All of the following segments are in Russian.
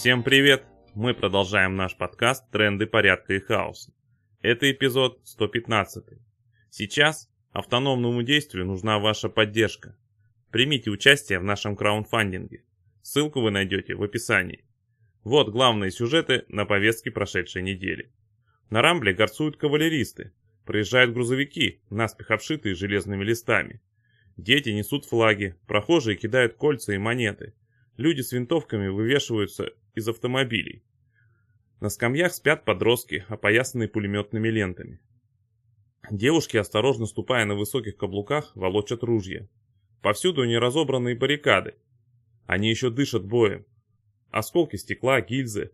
Всем привет! Мы продолжаем наш подкаст «Тренды порядка и хаоса». Это эпизод 115. Сейчас автономному действию нужна ваша поддержка. Примите участие в нашем краундфандинге. Ссылку вы найдете в описании. Вот главные сюжеты на повестке прошедшей недели. На Рамбле горцуют кавалеристы, проезжают грузовики, наспех обшитые железными листами. Дети несут флаги, прохожие кидают кольца и монеты. Люди с винтовками вывешиваются из автомобилей. На скамьях спят подростки, опоясанные пулеметными лентами. Девушки, осторожно ступая на высоких каблуках, волочат ружья. Повсюду неразобранные баррикады. Они еще дышат боем. Осколки стекла, гильзы.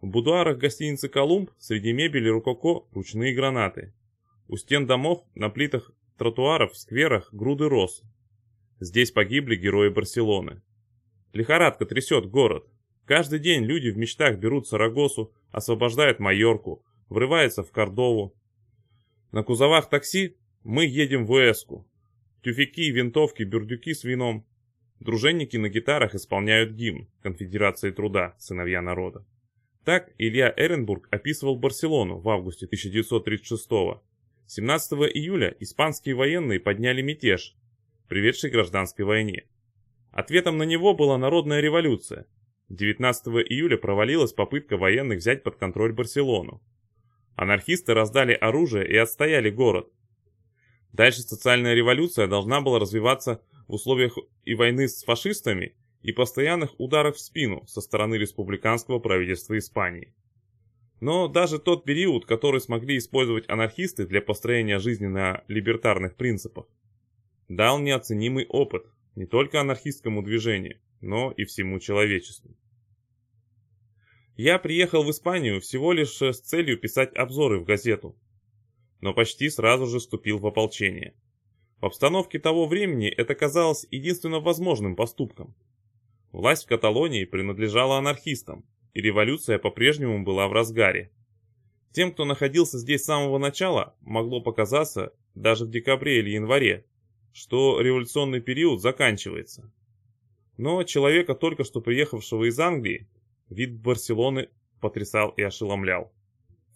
В будуарах гостиницы «Колумб» среди мебели рукоко ручные гранаты. У стен домов, на плитах тротуаров, в скверах груды роз. Здесь погибли герои Барселоны. Лихорадка трясет город. Каждый день люди в мечтах берут Сарагосу, освобождают Майорку, врываются в Кордову. На кузовах такси мы едем в Эску. Тюфяки, винтовки, бюрдюки с вином. Дружинники на гитарах исполняют гимн Конфедерации труда, сыновья народа. Так Илья Эренбург описывал Барселону в августе 1936 -го. 17 июля испанские военные подняли мятеж, приведший к гражданской войне. Ответом на него была народная революция. 19 июля провалилась попытка военных взять под контроль Барселону. Анархисты раздали оружие и отстояли город. Дальше социальная революция должна была развиваться в условиях и войны с фашистами, и постоянных ударов в спину со стороны республиканского правительства Испании. Но даже тот период, который смогли использовать анархисты для построения жизни на либертарных принципах, дал неоценимый опыт не только анархистскому движению, но и всему человечеству. Я приехал в Испанию всего лишь с целью писать обзоры в газету, но почти сразу же вступил в ополчение. В обстановке того времени это казалось единственно возможным поступком. Власть в Каталонии принадлежала анархистам, и революция по-прежнему была в разгаре. Тем, кто находился здесь с самого начала, могло показаться, даже в декабре или январе, что революционный период заканчивается. Но человека, только что приехавшего из Англии, вид Барселоны потрясал и ошеломлял.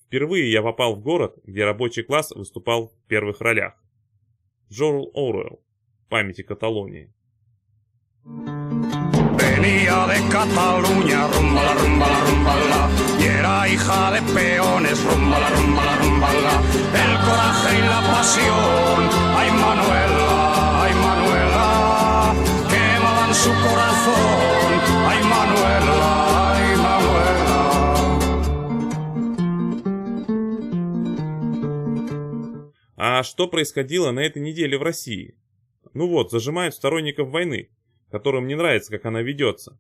Впервые я попал в город, где рабочий класс выступал в первых ролях. Джорл Оруэлл. Памяти Каталонии. Venía de Cataluña, rumbala, rumbala, rumbala, y era hija de peones, rumbala, rumbala, rumbala, el coraje y la pasión, ay Manuela, su corazón, ay Manuela, ay Manuela. А что происходило на этой неделе в России? Ну вот, зажимают сторонников войны, которым не нравится, как она ведется.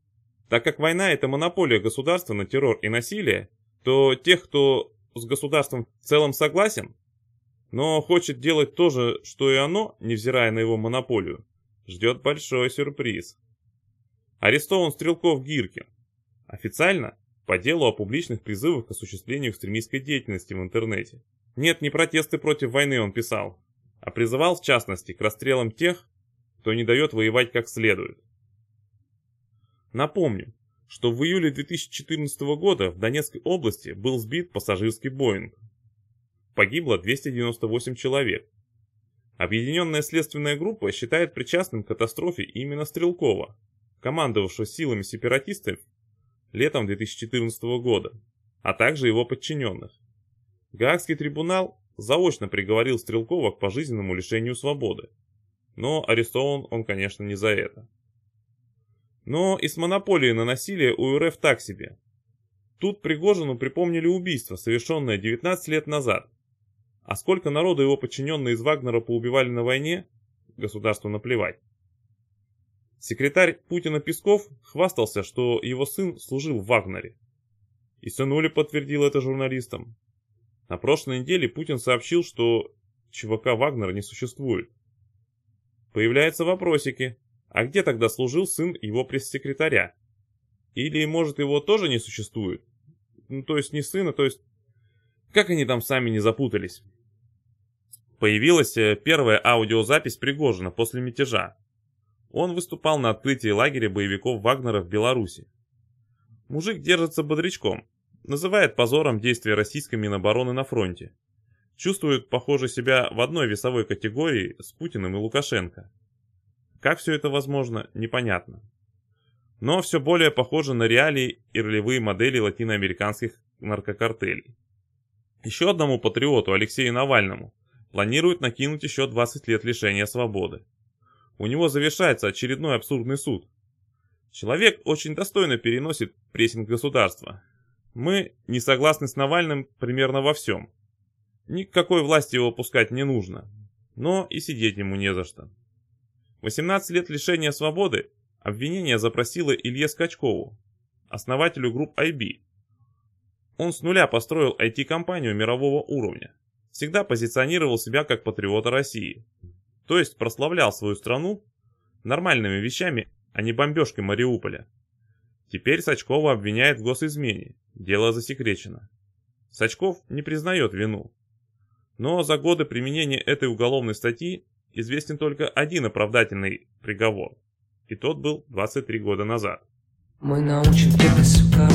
Так как война – это монополия государства на террор и насилие, то тех, кто с государством в целом согласен, но хочет делать то же, что и оно, невзирая на его монополию, ждет большой сюрприз. Арестован Стрелков Гиркин. Официально по делу о публичных призывах к осуществлению экстремистской деятельности в интернете. Нет, не протесты против войны он писал, а призывал в частности к расстрелам тех, кто не дает воевать как следует. Напомню, что в июле 2014 года в Донецкой области был сбит пассажирский Боинг. Погибло 298 человек. Объединенная следственная группа считает причастным к катастрофе именно Стрелкова, командовавшего силами сепаратистов летом 2014 года, а также его подчиненных. Гаагский трибунал заочно приговорил Стрелкова к пожизненному лишению свободы. Но арестован он, конечно, не за это. Но и с монополией на насилие у РФ так себе. Тут Пригожину припомнили убийство, совершенное 19 лет назад. А сколько народу его подчиненные из Вагнера поубивали на войне, государству наплевать. Секретарь Путина Песков хвастался, что его сын служил в Вагнере. И сынули подтвердил это журналистам. На прошлой неделе Путин сообщил, что ЧВК Вагнера не существует. Появляются вопросики. А где тогда служил сын его пресс-секретаря? Или, может, его тоже не существует? Ну, то есть не сына, то есть... Как они там сами не запутались? Появилась э, первая аудиозапись Пригожина после мятежа. Он выступал на открытии лагеря боевиков Вагнера в Беларуси. Мужик держится бодрячком, называет позором действия российской Минобороны на фронте. Чувствует, похоже, себя в одной весовой категории с Путиным и Лукашенко. Как все это возможно, непонятно. Но все более похоже на реалии и ролевые модели латиноамериканских наркокартелей. Еще одному патриоту, Алексею Навальному, планируют накинуть еще 20 лет лишения свободы. У него завершается очередной абсурдный суд. Человек очень достойно переносит прессинг государства. Мы не согласны с Навальным примерно во всем. Никакой власти его пускать не нужно. Но и сидеть ему не за что. 18 лет лишения свободы обвинение запросило Илье Скачкову, основателю групп IB. Он с нуля построил IT-компанию мирового уровня. Всегда позиционировал себя как патриота России. То есть прославлял свою страну нормальными вещами, а не бомбежкой Мариуполя. Теперь Сачкова обвиняет в госизмене. Дело засекречено. Сачков не признает вину. Но за годы применения этой уголовной статьи известен только один оправдательный приговор. И тот был 23 года назад. Мы научим тебя, сука,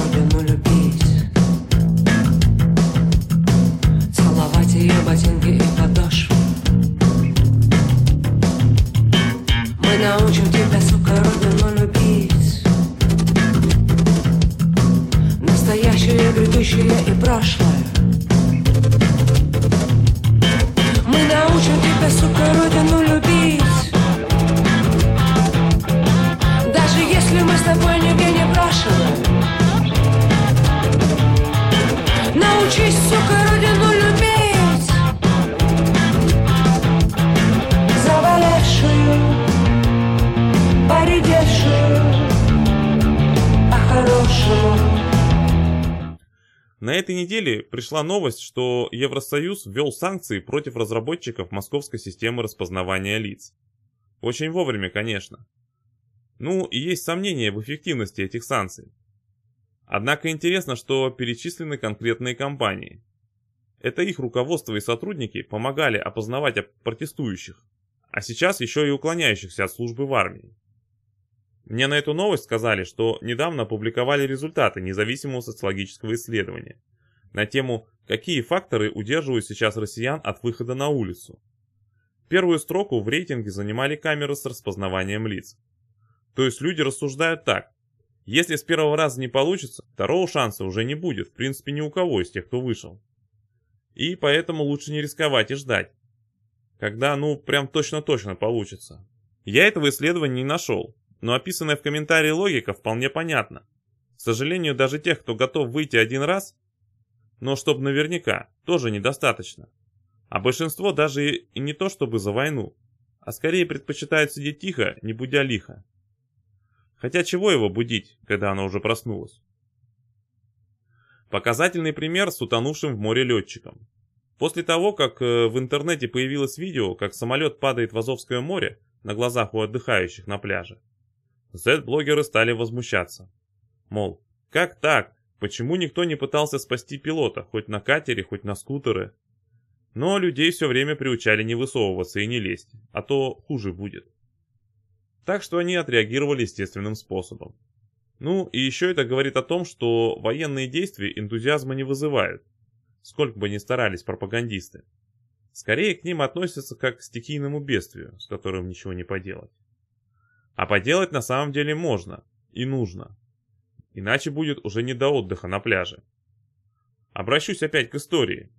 мы с тобой нигде не брошены Научись, сука, родину любить Заболевшую, поредевшую По-хорошему На этой неделе пришла новость, что Евросоюз ввел санкции против разработчиков московской системы распознавания лиц. Очень вовремя, конечно. Ну, и есть сомнения в эффективности этих санкций. Однако интересно, что перечислены конкретные компании. Это их руководство и сотрудники помогали опознавать протестующих, а сейчас еще и уклоняющихся от службы в армии. Мне на эту новость сказали, что недавно опубликовали результаты независимого социологического исследования на тему «Какие факторы удерживают сейчас россиян от выхода на улицу?». Первую строку в рейтинге занимали камеры с распознаванием лиц. То есть люди рассуждают так. Если с первого раза не получится, второго шанса уже не будет, в принципе, ни у кого из тех, кто вышел. И поэтому лучше не рисковать и ждать. Когда, ну, прям точно-точно получится. Я этого исследования не нашел, но описанная в комментарии логика вполне понятна. К сожалению, даже тех, кто готов выйти один раз, но чтобы наверняка, тоже недостаточно. А большинство даже и не то чтобы за войну, а скорее предпочитают сидеть тихо, не будя лихо. Хотя чего его будить, когда оно уже проснулось? Показательный пример с утонувшим в море летчиком. После того, как э, в интернете появилось видео, как самолет падает в Азовское море на глазах у отдыхающих на пляже, Z-блогеры стали возмущаться. Мол, как так? Почему никто не пытался спасти пилота, хоть на катере, хоть на скутеры? Но людей все время приучали не высовываться и не лезть, а то хуже будет. Так что они отреагировали естественным способом. Ну и еще это говорит о том, что военные действия энтузиазма не вызывают, сколько бы ни старались пропагандисты. Скорее к ним относятся как к стихийному бедствию, с которым ничего не поделать. А поделать на самом деле можно и нужно. Иначе будет уже не до отдыха на пляже. Обращусь опять к истории.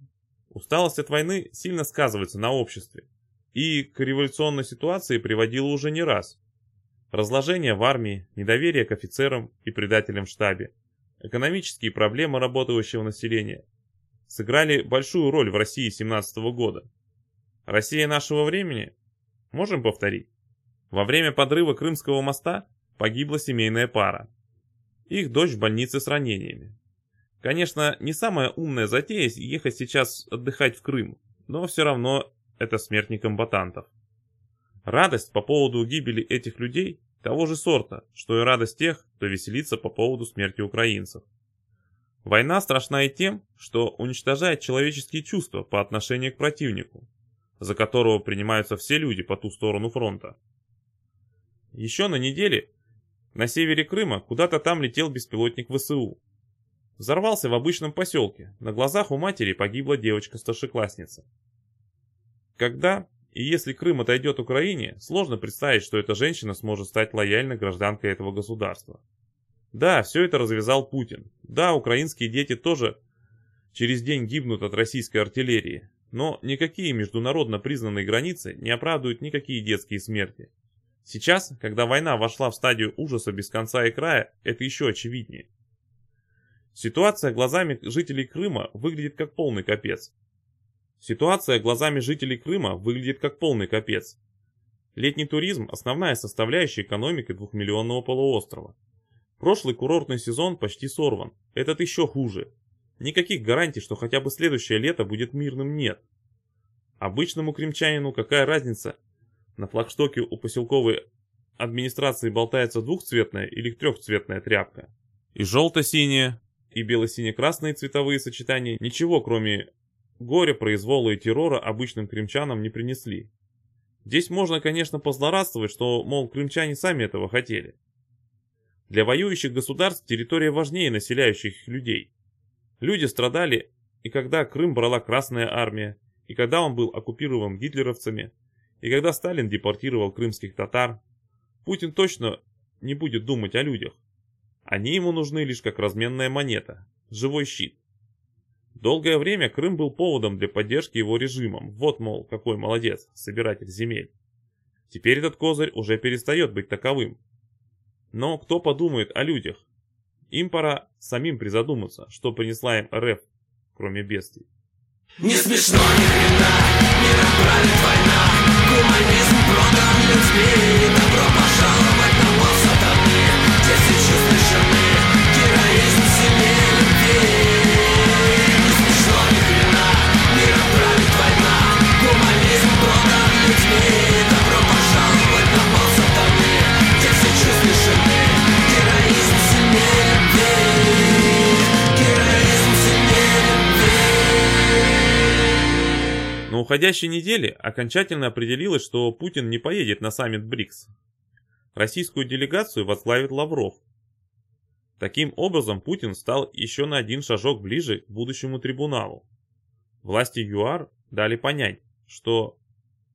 Усталость от войны сильно сказывается на обществе. И к революционной ситуации приводила уже не раз. Разложение в армии, недоверие к офицерам и предателям в штабе, экономические проблемы работающего населения сыграли большую роль в России 17 года. Россия нашего времени? Можем повторить? Во время подрыва Крымского моста погибла семейная пара. Их дочь в больнице с ранениями. Конечно, не самая умная затея ехать сейчас отдыхать в Крым, но все равно это смерть не комбатантов. Радость по поводу гибели этих людей того же сорта, что и радость тех, кто веселится по поводу смерти украинцев. Война страшна и тем, что уничтожает человеческие чувства по отношению к противнику, за которого принимаются все люди по ту сторону фронта. Еще на неделе На севере Крыма куда-то там летел беспилотник ВСУ. Взорвался в обычном поселке. На глазах у матери погибла девочка-старшеклассница. Когда и если Крым отойдет Украине, сложно представить, что эта женщина сможет стать лояльной гражданкой этого государства. Да, все это развязал Путин. Да, украинские дети тоже через день гибнут от российской артиллерии. Но никакие международно признанные границы не оправдывают никакие детские смерти. Сейчас, когда война вошла в стадию ужаса без конца и края, это еще очевиднее. Ситуация глазами жителей Крыма выглядит как полный капец. Ситуация глазами жителей Крыма выглядит как полный капец. Летний туризм – основная составляющая экономики двухмиллионного полуострова. Прошлый курортный сезон почти сорван, этот еще хуже. Никаких гарантий, что хотя бы следующее лето будет мирным, нет. Обычному кримчанину какая разница, на флагштоке у поселковой администрации болтается двухцветная или трехцветная тряпка. И желто-синяя, и бело-сине-красные цветовые сочетания ничего, кроме горя, произвола и террора обычным кримчанам не принесли. Здесь можно, конечно, позлорадствовать, что, мол, крымчане сами этого хотели. Для воюющих государств территория важнее населяющих их людей. Люди страдали и когда Крым брала Красная Армия, и когда он был оккупирован гитлеровцами, и когда Сталин депортировал крымских татар. Путин точно не будет думать о людях. Они ему нужны лишь как разменная монета, живой щит. Долгое время Крым был поводом для поддержки его режимом. Вот, мол, какой молодец, собиратель земель. Теперь этот козырь уже перестает быть таковым. Но кто подумает о людях? Им пора самим призадуматься, что принесла им РФ, кроме бедствий. Не смешно ни хрена, миром правит война Гуманизм продан людьми Добро пожаловать на пол сатаны чувства лишены Героизм сильнее любви уходящей неделе окончательно определилось, что Путин не поедет на саммит БРИКС. Российскую делегацию возглавит Лавров. Таким образом, Путин стал еще на один шажок ближе к будущему трибуналу. Власти ЮАР дали понять, что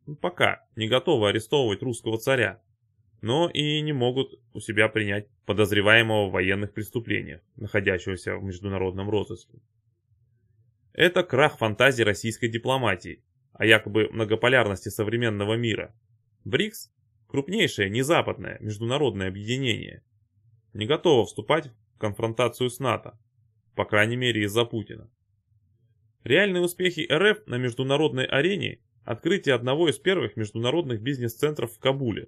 ну, пока не готовы арестовывать русского царя, но и не могут у себя принять подозреваемого в военных преступлениях, находящегося в международном розыске. Это крах фантазии российской дипломатии о якобы многополярности современного мира. БРИКС – крупнейшее незападное международное объединение. Не готово вступать в конфронтацию с НАТО, по крайней мере из-за Путина. Реальные успехи РФ на международной арене – открытие одного из первых международных бизнес-центров в Кабуле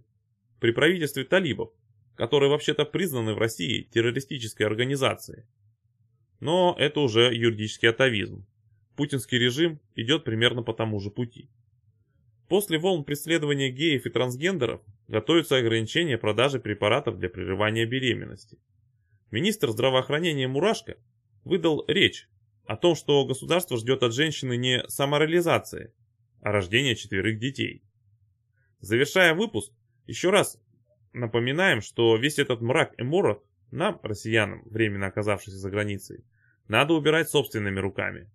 при правительстве талибов, которые вообще-то признаны в России террористической организацией. Но это уже юридический атовизм. Путинский режим идет примерно по тому же пути. После волн преследования геев и трансгендеров готовятся ограничения продажи препаратов для прерывания беременности. Министр здравоохранения Мурашко выдал речь о том, что государство ждет от женщины не самореализации, а рождения четверых детей. Завершая выпуск, еще раз напоминаем, что весь этот мрак и морок нам, россиянам, временно оказавшимся за границей, надо убирать собственными руками.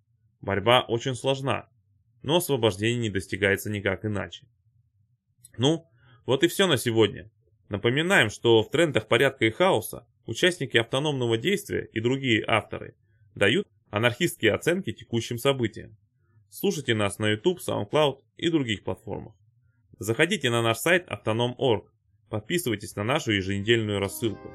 Борьба очень сложна, но освобождение не достигается никак иначе. Ну, вот и все на сегодня. Напоминаем, что в трендах порядка и хаоса участники автономного действия и другие авторы дают анархистские оценки текущим событиям. Слушайте нас на YouTube, SoundCloud и других платформах. Заходите на наш сайт autonom.org, подписывайтесь на нашу еженедельную рассылку.